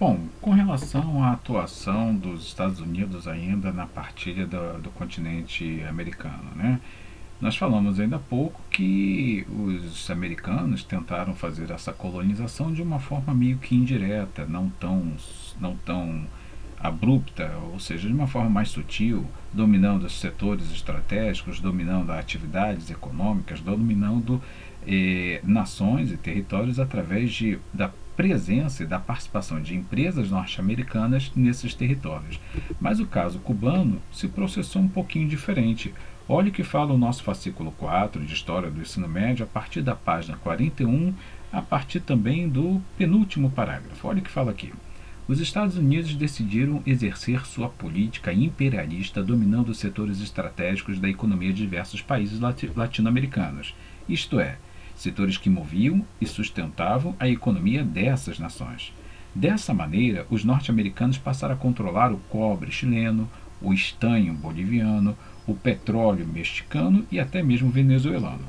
Bom, com relação à atuação dos Estados Unidos ainda na partilha do, do continente americano, né? Nós falamos ainda há pouco que os americanos tentaram fazer essa colonização de uma forma meio que indireta, não tão, não tão abrupta, ou seja, de uma forma mais sutil, dominando os setores estratégicos, dominando atividades econômicas, dominando eh, nações e territórios através de, da presença e da participação de empresas norte-americanas nesses territórios. Mas o caso cubano se processou um pouquinho diferente. Olhe o que fala o nosso fascículo 4 de História do Ensino Médio, a partir da página 41, a partir também do penúltimo parágrafo. Olha o que fala aqui. Os Estados Unidos decidiram exercer sua política imperialista dominando os setores estratégicos da economia de diversos países latino-americanos, isto é, setores que moviam e sustentavam a economia dessas nações. Dessa maneira, os norte-americanos passaram a controlar o cobre chileno, o estanho boliviano, o petróleo mexicano e até mesmo venezuelano.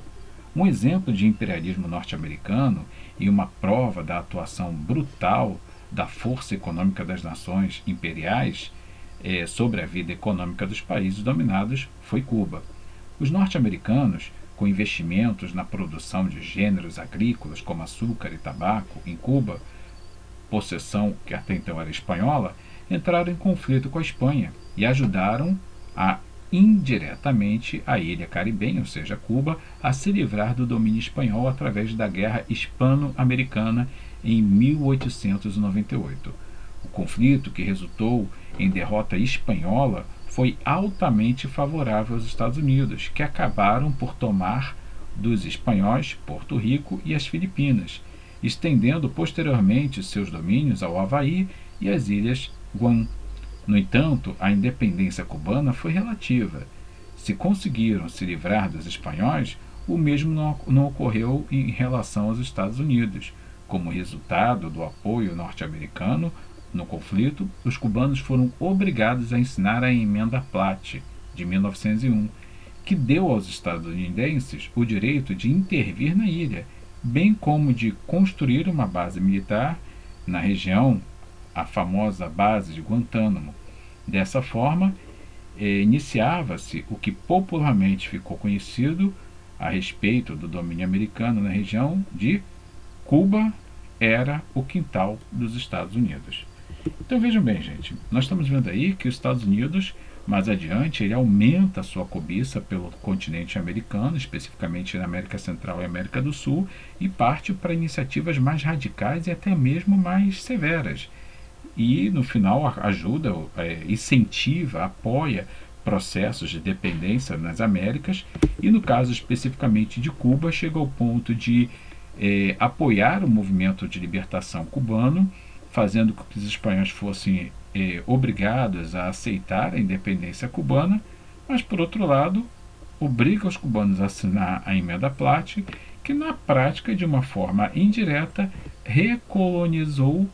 Um exemplo de imperialismo norte-americano e uma prova da atuação brutal da força econômica das nações imperiais eh, sobre a vida econômica dos países dominados foi Cuba. Os norte-americanos com investimentos na produção de gêneros agrícolas como açúcar e tabaco em Cuba, possessão que até então era espanhola, entraram em conflito com a Espanha e ajudaram a indiretamente a ilha caribenha, ou seja, Cuba, a se livrar do domínio espanhol através da Guerra Hispano-Americana em 1898. O conflito, que resultou em derrota espanhola, foi altamente favorável aos Estados Unidos, que acabaram por tomar dos espanhóis Porto Rico e as Filipinas, estendendo posteriormente seus domínios ao Havaí e às ilhas Guam. No entanto, a independência cubana foi relativa. Se conseguiram se livrar dos espanhóis, o mesmo não, não ocorreu em relação aos Estados Unidos. Como resultado do apoio norte-americano, no conflito, os cubanos foram obrigados a ensinar a emenda Platt de 1901, que deu aos estadunidenses o direito de intervir na ilha, bem como de construir uma base militar na região, a famosa base de Guantánamo. Dessa forma, eh, iniciava-se o que popularmente ficou conhecido a respeito do domínio americano na região de Cuba era o quintal dos Estados Unidos. Então vejam bem, gente, nós estamos vendo aí que os Estados Unidos, mais adiante, ele aumenta a sua cobiça pelo continente americano, especificamente na América Central e América do Sul, e parte para iniciativas mais radicais e até mesmo mais severas. E no final ajuda, é, incentiva, apoia processos de dependência nas Américas, e no caso especificamente de Cuba, chega ao ponto de é, apoiar o movimento de libertação cubano fazendo com que os espanhóis fossem eh, obrigados a aceitar a independência cubana, mas, por outro lado, obriga os cubanos a assinar a emenda Platt, que na prática, de uma forma indireta, recolonizou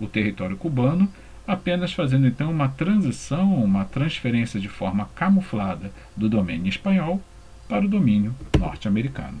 o território cubano, apenas fazendo então uma transição, uma transferência de forma camuflada do domínio espanhol para o domínio norte-americano.